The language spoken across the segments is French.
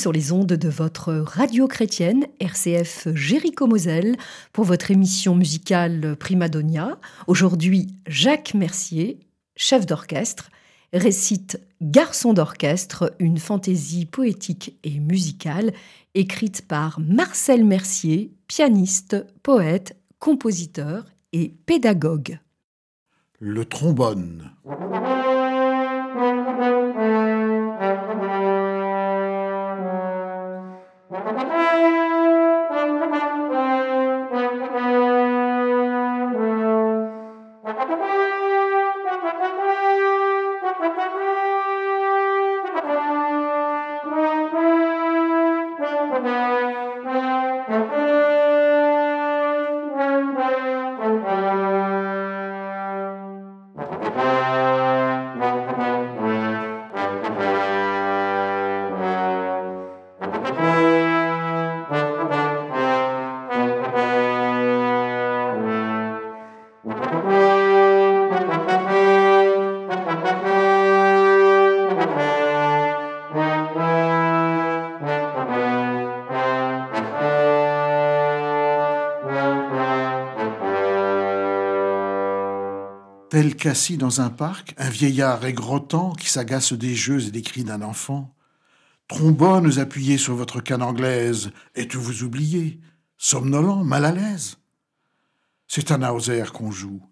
Sur les ondes de votre radio chrétienne RCF Jéricho Moselle pour votre émission musicale Primadonia. Aujourd'hui, Jacques Mercier, chef d'orchestre, récite Garçon d'orchestre, une fantaisie poétique et musicale écrite par Marcel Mercier, pianiste, poète, compositeur et pédagogue. Le trombone. Tel qu'assis dans un parc, un vieillard aigrotant qui s'agace des jeux et des cris d'un enfant. Trombones appuyés sur votre canne anglaise, êtes-vous oublié Somnolent, mal à l'aise C'est un Hauser qu'on joue.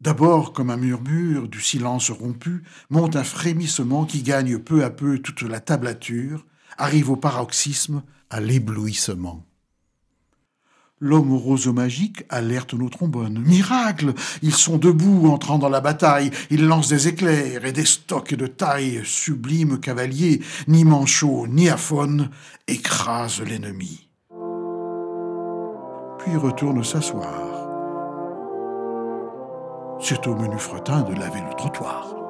D'abord, comme un murmure du silence rompu, monte un frémissement qui gagne peu à peu toute la tablature, arrive au paroxysme, à l'éblouissement. L'homme au roseau magique alerte nos trombones. Miracle Ils sont debout, entrant dans la bataille. Ils lancent des éclairs et des stocks de taille. Sublime cavalier, ni manchot, ni aphone, écrase l'ennemi. Puis retourne s'asseoir. C'est au menu fretin de laver le trottoir.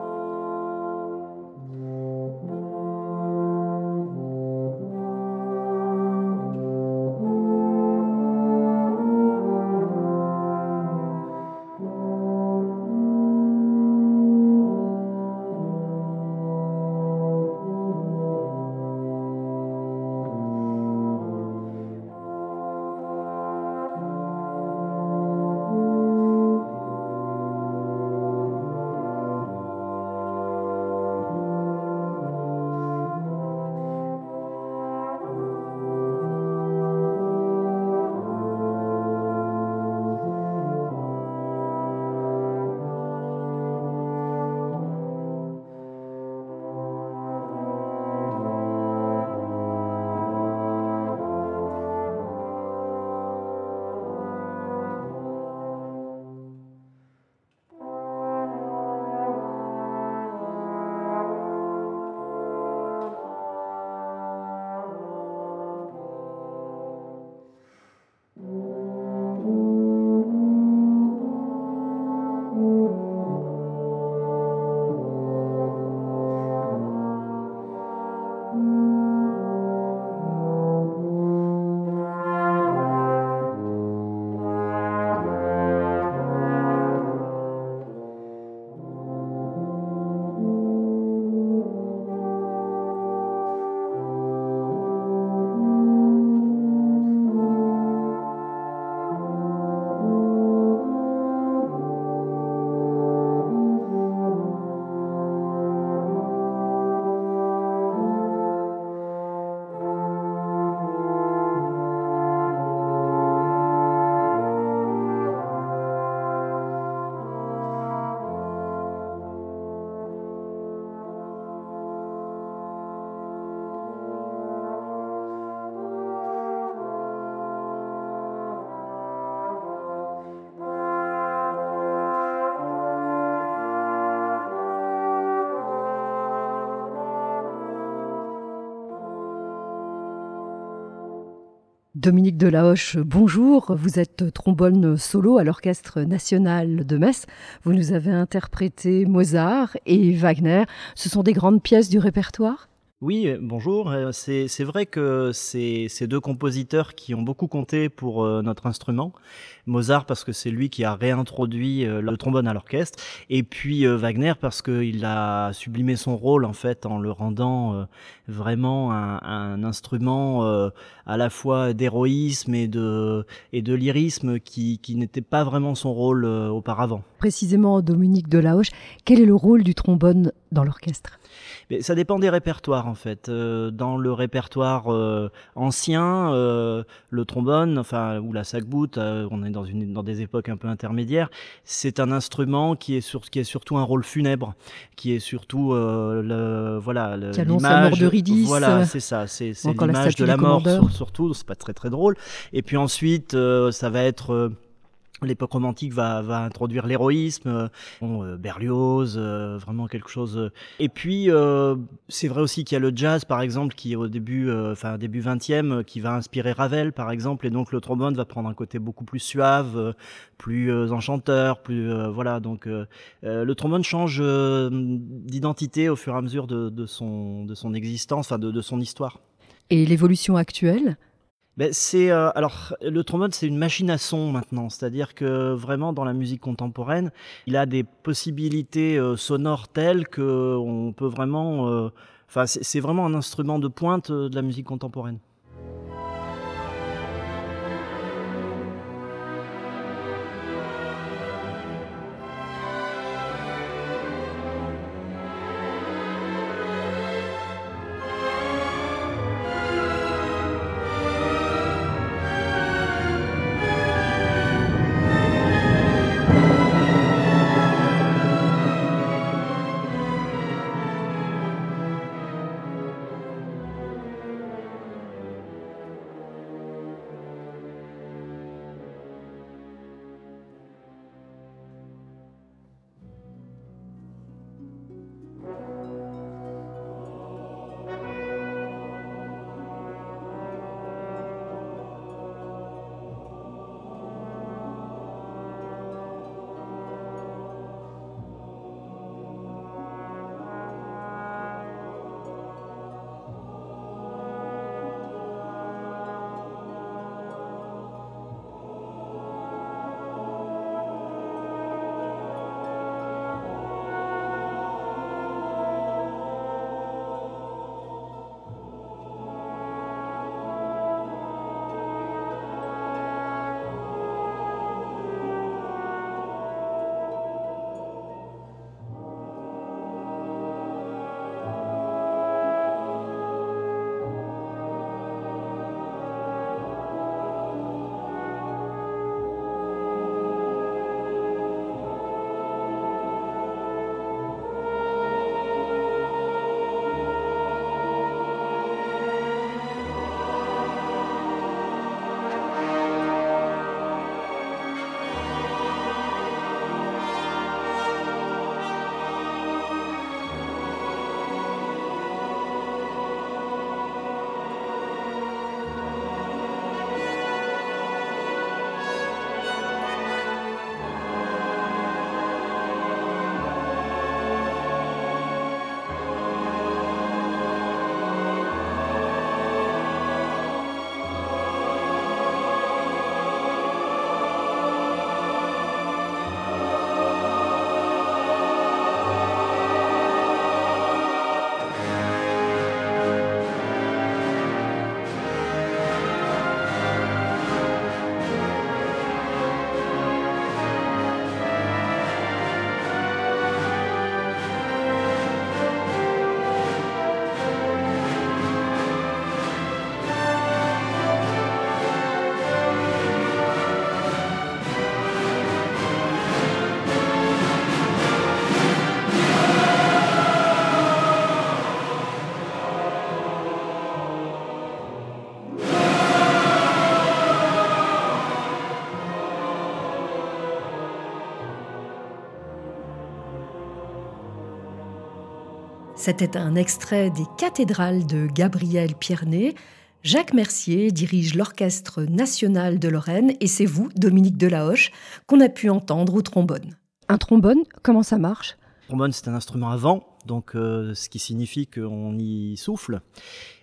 Dominique Delahoche, bonjour. Vous êtes trombone solo à l'Orchestre national de Metz. Vous nous avez interprété Mozart et Wagner. Ce sont des grandes pièces du répertoire? Oui, bonjour. C'est vrai que c'est ces deux compositeurs qui ont beaucoup compté pour notre instrument. Mozart parce que c'est lui qui a réintroduit le trombone à l'orchestre, et puis Wagner parce qu'il a sublimé son rôle en fait en le rendant vraiment un, un instrument à la fois d'héroïsme et de et de lyrisme qui, qui n'était pas vraiment son rôle auparavant. Précisément, Dominique Delahoche, quel est le rôle du trombone dans l'orchestre? Mais ça dépend des répertoires en fait. Euh, dans le répertoire euh, ancien, euh, le trombone, enfin ou la sac-boot, on est dans une dans des époques un peu intermédiaires. C'est un instrument qui est sur qui est surtout un rôle funèbre, qui est surtout le voilà l'image. de Voilà, c'est ça, c'est l'image de la mort surtout. C'est pas très très drôle. Et puis ensuite, ça va être L'époque romantique va, va introduire l'héroïsme, euh, euh, Berlioz, euh, vraiment quelque chose. Et puis c'est vrai aussi qu'il y a le jazz, par exemple, qui au début, enfin début 20e, qui va inspirer Ravel, par exemple, et donc le trombone va prendre un côté beaucoup plus suave, plus enchanteur, plus voilà. Donc le trombone change d'identité au fur et à mesure de, son de son existence, enfin de son histoire. Et l'évolution actuelle? Ben, c'est euh, alors le trombone c'est une machine à son maintenant, c'est-à-dire que vraiment dans la musique contemporaine, il a des possibilités euh, sonores telles que on peut vraiment, euh, enfin c'est vraiment un instrument de pointe de la musique contemporaine. C'était un extrait des cathédrales de Gabriel Piernet. Jacques Mercier dirige l'Orchestre national de Lorraine et c'est vous, Dominique Delahoche, qu'on a pu entendre au trombone. Un trombone, comment ça marche? Trombone, c'est un instrument à vent, donc ce qui signifie qu'on y souffle.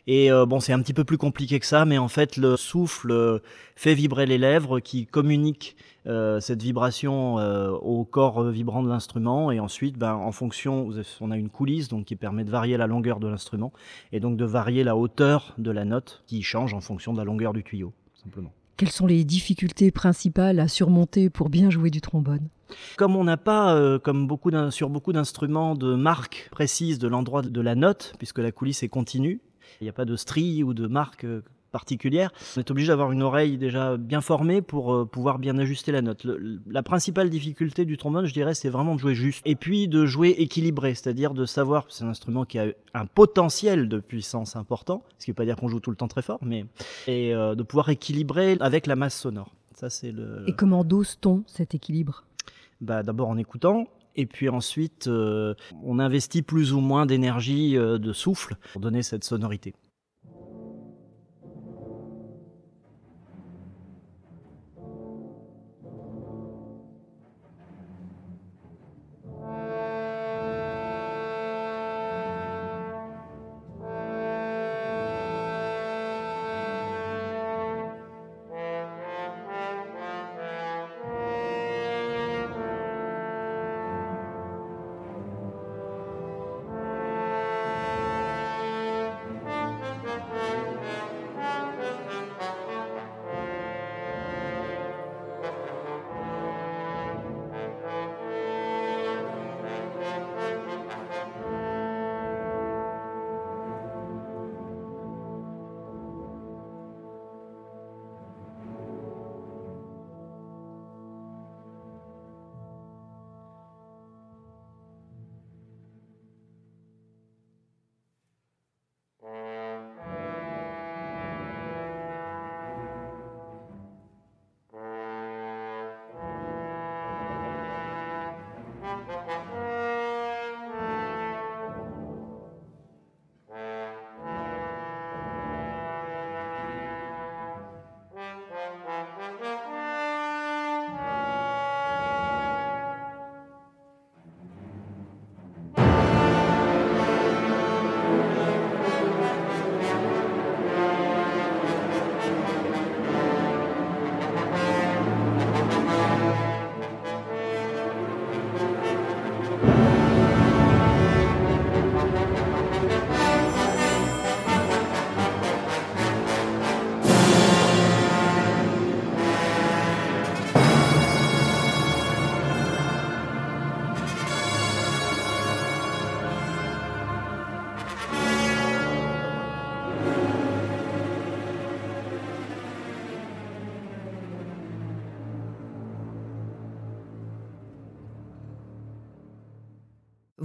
Et bon, c'est un petit peu plus compliqué que ça, mais en fait, le souffle fait vibrer les lèvres qui communiquent euh, cette vibration euh, au corps vibrant de l'instrument et ensuite ben, en fonction on a une coulisse donc qui permet de varier la longueur de l'instrument et donc de varier la hauteur de la note qui change en fonction de la longueur du tuyau simplement. Quelles sont les difficultés principales à surmonter pour bien jouer du trombone? Comme on n'a pas, euh, comme beaucoup sur beaucoup d'instruments, de marque précise de l'endroit de la note, puisque la coulisse est continue, il n'y a pas de strie ou de marque particulière. On est obligé d'avoir une oreille déjà bien formée pour euh, pouvoir bien ajuster la note. la principale difficulté du trombone, je dirais, c'est vraiment de jouer juste. Et puis de jouer équilibré, c'est-à-dire de savoir, c'est un instrument qui a un potentiel de puissance important, ce qui ne veut pas dire qu'on joue tout le temps très fort, mais et euh, de pouvoir équilibrer avec la masse sonore. Ça, c'est le... Et comment dose-t-on cet équilibre? Bah, D'abord en écoutant, et puis ensuite, euh, on investit plus ou moins d'énergie de souffle pour donner cette sonorité.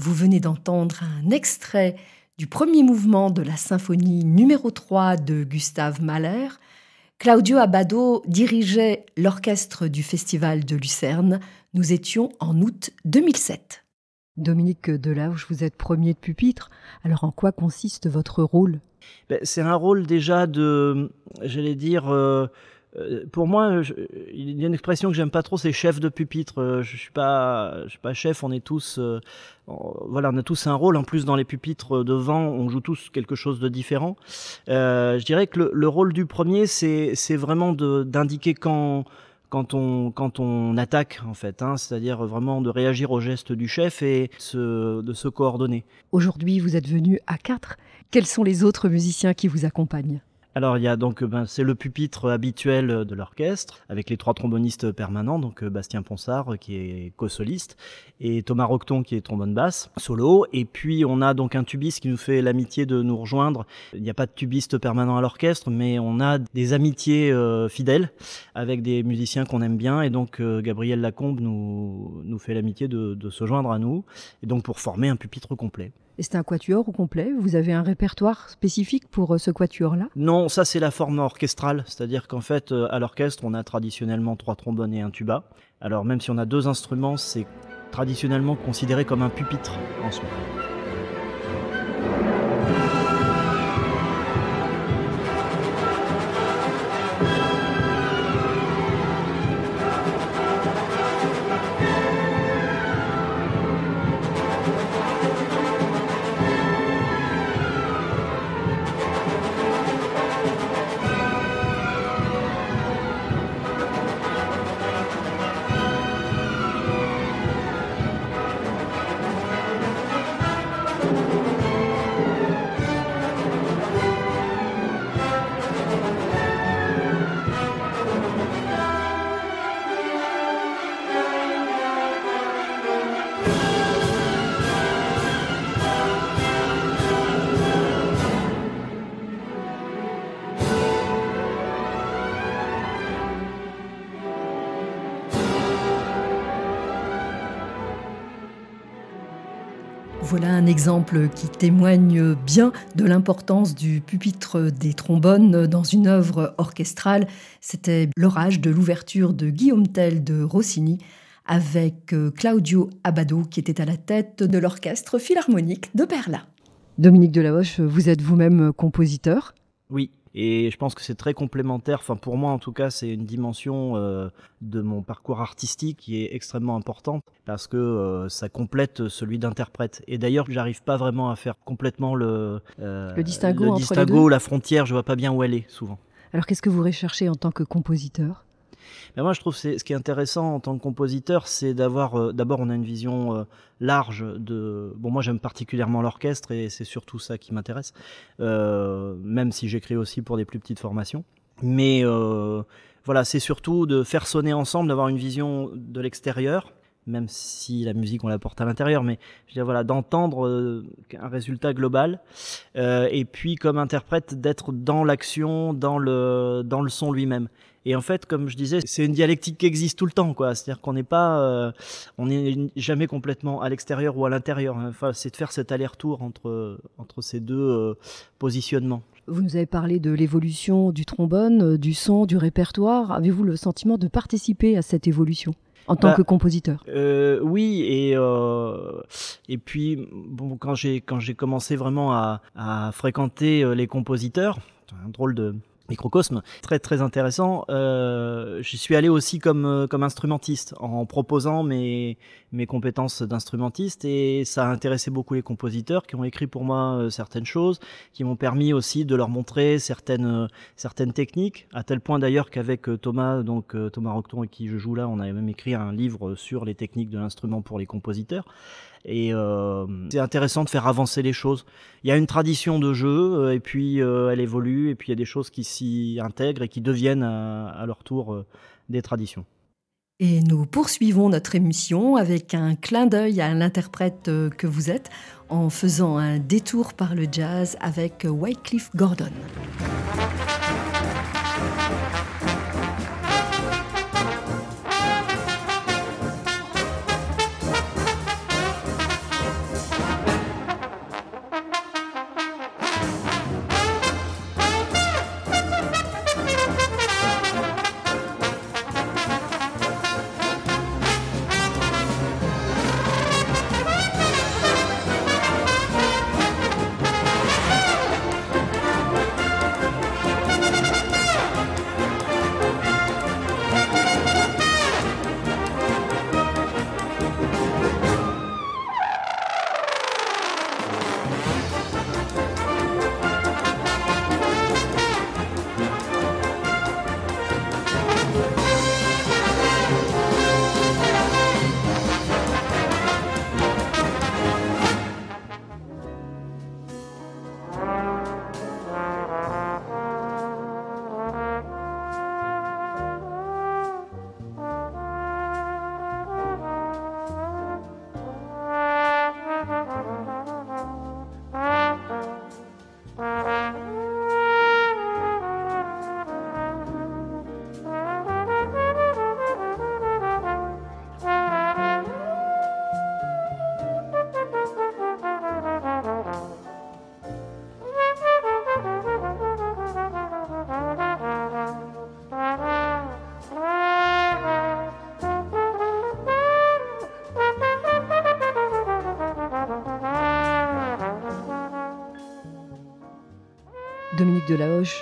Vous venez d'entendre un extrait du premier mouvement de la symphonie numéro 3 de Gustave Mahler. Claudio Abbado dirigeait l'orchestre du Festival de Lucerne. Nous étions en août 2007. Dominique Delage, vous êtes premier de pupitre. Alors en quoi consiste votre rôle? Ben, C'est un rôle déjà de, j'allais dire, euh, euh, pour moi, il y a une expression que j'aime pas trop, c'est chef de pupitre. Euh, je suis pas, je suis pas chef. On est tous, euh, voilà, on a tous un rôle. En plus, dans les pupitres devant, on joue tous quelque chose de différent. je dirais que le, rôle du premier, c'est, vraiment d'indiquer quand, quand on, quand on attaque, en fait, hein, c'est-à-dire vraiment de réagir au geste du chef et de se coordonner. Aujourd'hui, vous êtes venu à quatre. Quels sont les autres musiciens qui vous accompagnent? Alors il y a donc ben, c'est le pupitre habituel de l'orchestre avec les trois trombonistes permanents donc euh, Bastien Ponsard euh, qui est co-soliste et Thomas Rocton qui est trombone basse solo et puis on a donc un tubiste qui nous fait l'amitié de nous rejoindre. Il n'y a pas de tubiste permanent à l'orchestre mais on a des amitiés euh, fidèles avec des musiciens qu'on aime bien et donc Gabriel Lacombe nous nous fait l'amitié de se joindre à nous et donc pour former un pupitre complet. Et c'est un quatuor au complet? Vous avez un répertoire spécifique pour euh, ce quatuor-là? Non, ça c'est la forme orchestrale, c'est-à-dire qu'en fait euh, à l'orchestre on a traditionnellement trois trombones et un tuba. Alors même si on a deux instruments, c'est traditionnellement considéré comme un pupitre en soi. Voilà un exemple qui témoigne bien de l'importance du pupitre des trombones dans une œuvre orchestrale. C'était l'orage de l'ouverture de Guillaume Tell de Rossini avec euh, Claudio Abado qui était à la tête de l'orchestre philharmonique de Berlin. Dominique Delahoche, vous êtes vous-même compositeur? Oui, et je pense que c'est très complémentaire. Enfin, pour moi, en tout cas, c'est une dimension euh, de mon parcours artistique qui est extrêmement importante parce que euh, ça complète celui d'interprète. Et d'ailleurs, j'arrive pas vraiment à faire complètement le, euh, le distinguo, le distinguo la frontière. Je vois pas bien où elle est souvent. Alors, qu'est-ce que vous recherchez en tant que compositeur? Mais moi, je trouve que ce qui est intéressant en tant que compositeur, c'est d'avoir. Euh, d'abord, on a une vision euh, large de. Bon, moi, j'aime particulièrement l'orchestre et c'est surtout ça qui m'intéresse, euh, même si j'écris aussi pour des plus petites formations. Mais voilà, c'est surtout de faire sonner ensemble, d'avoir une vision de l'extérieur même si la musique on la porte à l'intérieur, mais je veux dire, voilà, d'entendre un résultat global, et puis comme interprète d'être dans l'action, dans le dans le son lui-même. Et en fait, comme je disais, c'est une dialectique qui existe tout le temps, quoi. C'est-à-dire qu'on n'est pas, euh, on n'est jamais complètement à l'extérieur ou à l'intérieur. Enfin, c'est de faire cet aller-retour entre entre ces deux euh, positionnements. Vous nous avez parlé de l'évolution du trombone, euh, du son, du répertoire. Avez-vous le sentiment de participer à cette évolution en tant bah, que compositeur? Oui, et et puis bon, quand j'ai quand j'ai commencé vraiment à, à fréquenter les compositeurs, un drôle de microcosme très très intéressant. Euh, J'y suis allé aussi comme euh, comme instrumentiste en proposant mes mes compétences d'instrumentiste et ça a intéressé beaucoup les compositeurs qui ont écrit pour moi euh, certaines choses, qui m'ont permis aussi de leur montrer certaines euh, certaines techniques à tel point d'ailleurs qu'avec Thomas donc Thomas Rocton et qui je joue là, on avait même écrit un livre sur les techniques de l'instrument pour les compositeurs. Et euh, c'est intéressant de faire avancer les choses. Il y a une tradition de jeu, euh, et puis euh, elle évolue, et puis il y a des choses qui s'y intègrent et qui deviennent à, leur tour des traditions. Et nous poursuivons notre émission avec un clin d'œil à l'interprète que vous êtes en faisant un détour par le jazz avec Wycliffe Gordon.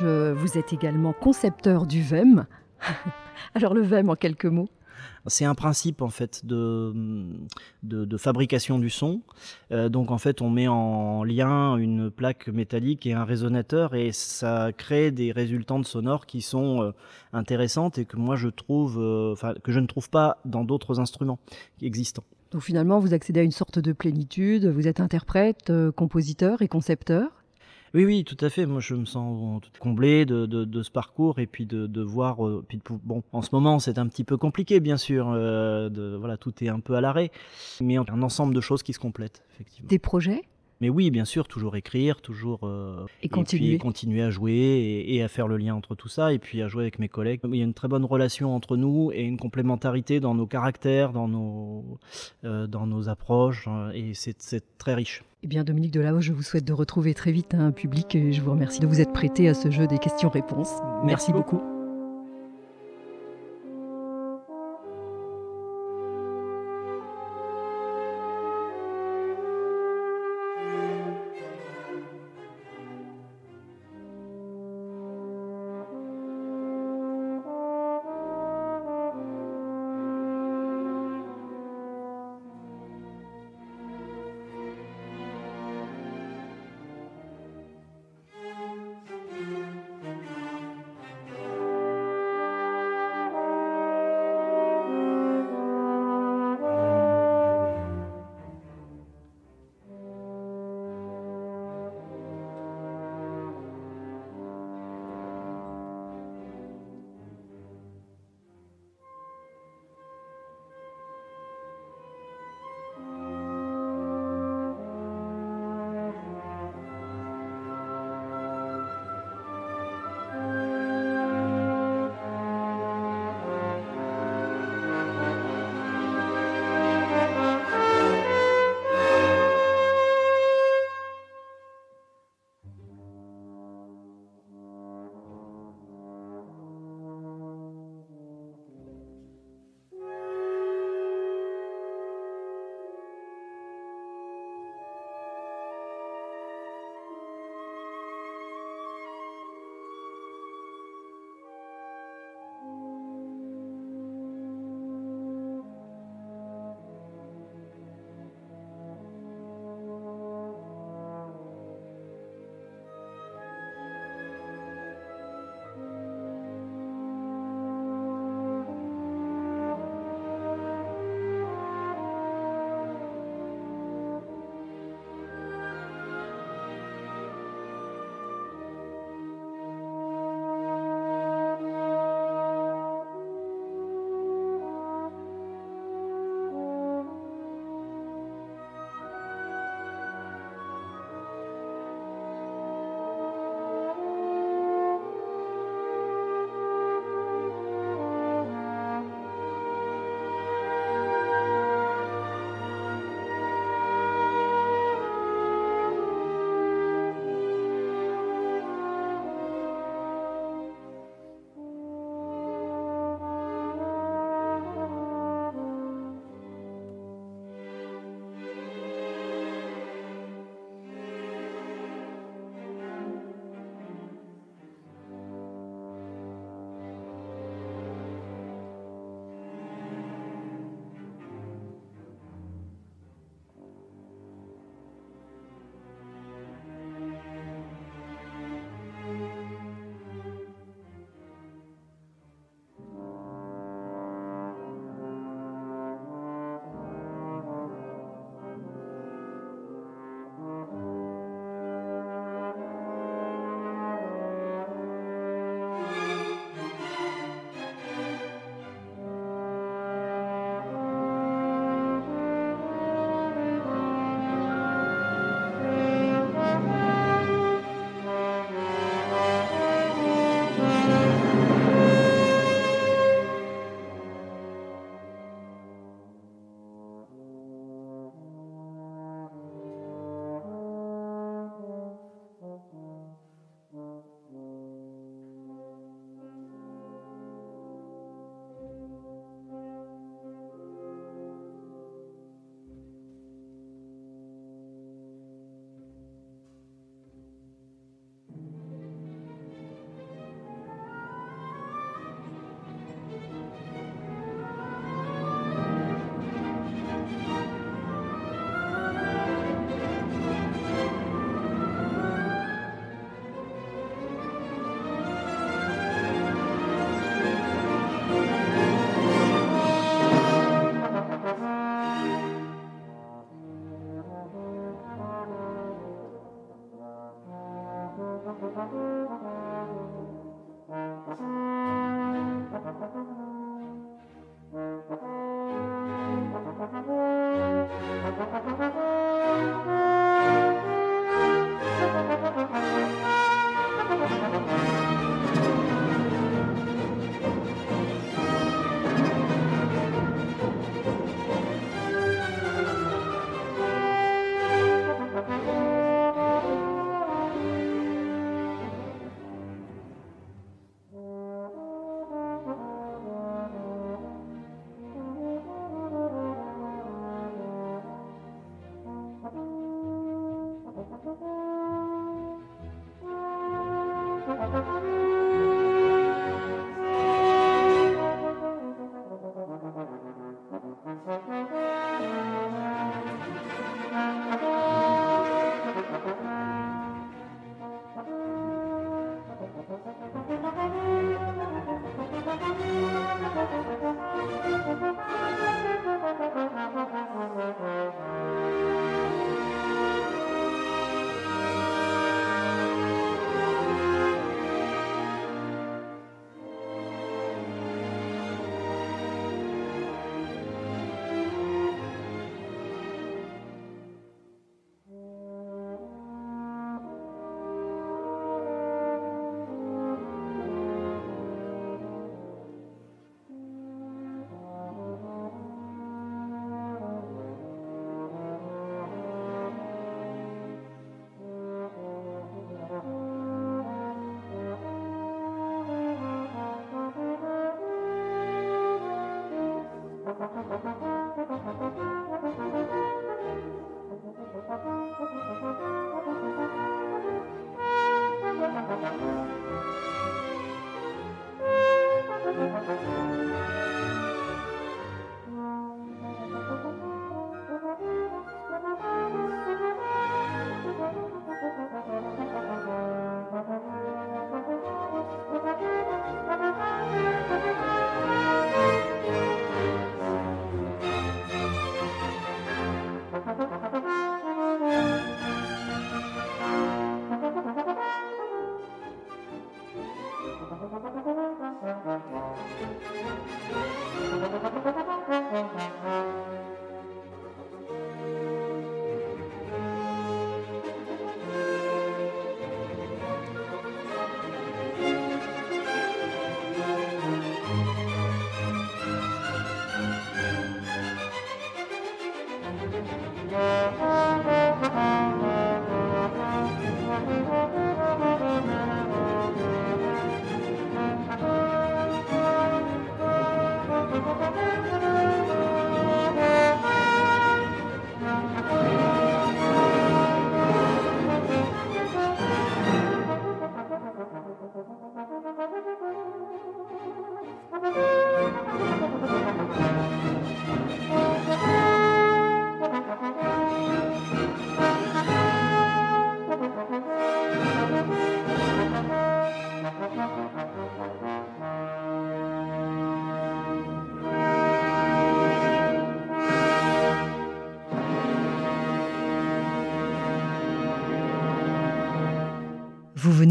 Euh, vous êtes également concepteur du VEM. Alors le VEM en quelques mots c'est un principe en fait de, de, fabrication du son. Euh, donc en fait, on met en lien une plaque métallique et un résonateur et ça crée des résultantes sonores qui sont euh, intéressantes et que moi je trouve, que je ne trouve pas dans d'autres instruments existants. Donc finalement, vous accédez à une sorte de plénitude. Vous êtes interprète, compositeur et concepteur. Oui, oui, tout à fait. Moi, je me sens comblé de, de, ce parcours et puis de, de voir. Euh, bon, en ce moment, c'est un petit peu compliqué, bien sûr. Euh, de, voilà, tout est un peu à l'arrêt, mais un ensemble de choses qui se complètent, effectivement. Des projets? Mais oui, bien sûr, toujours écrire, toujours euh, et, continuer. continuer à jouer et, à faire le lien entre tout ça, et puis à jouer avec mes collègues. Il y a une très bonne relation entre nous et une complémentarité dans nos caractères, dans nos, euh, dans nos approches, hein, et c'est très riche. Eh bien, Dominique Delahaut, je vous souhaite de retrouver très vite un public et je vous remercie de vous être prêté à ce jeu des questions-réponses. Merci beaucoup.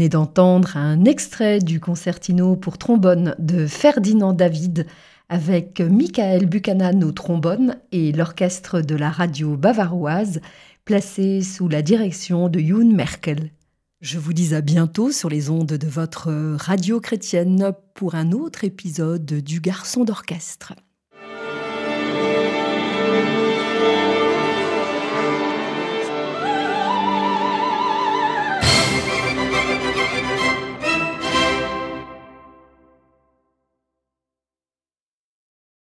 D'entendre un extrait du concertino pour trombone de Ferdinand David avec Michael Buchanan au trombone et l'orchestre de la radio bavaroise placé sous la direction de Youn Merkel. Je vous dis à bientôt sur les ondes de votre radio chrétienne pour un autre épisode du Garçon d'orchestre.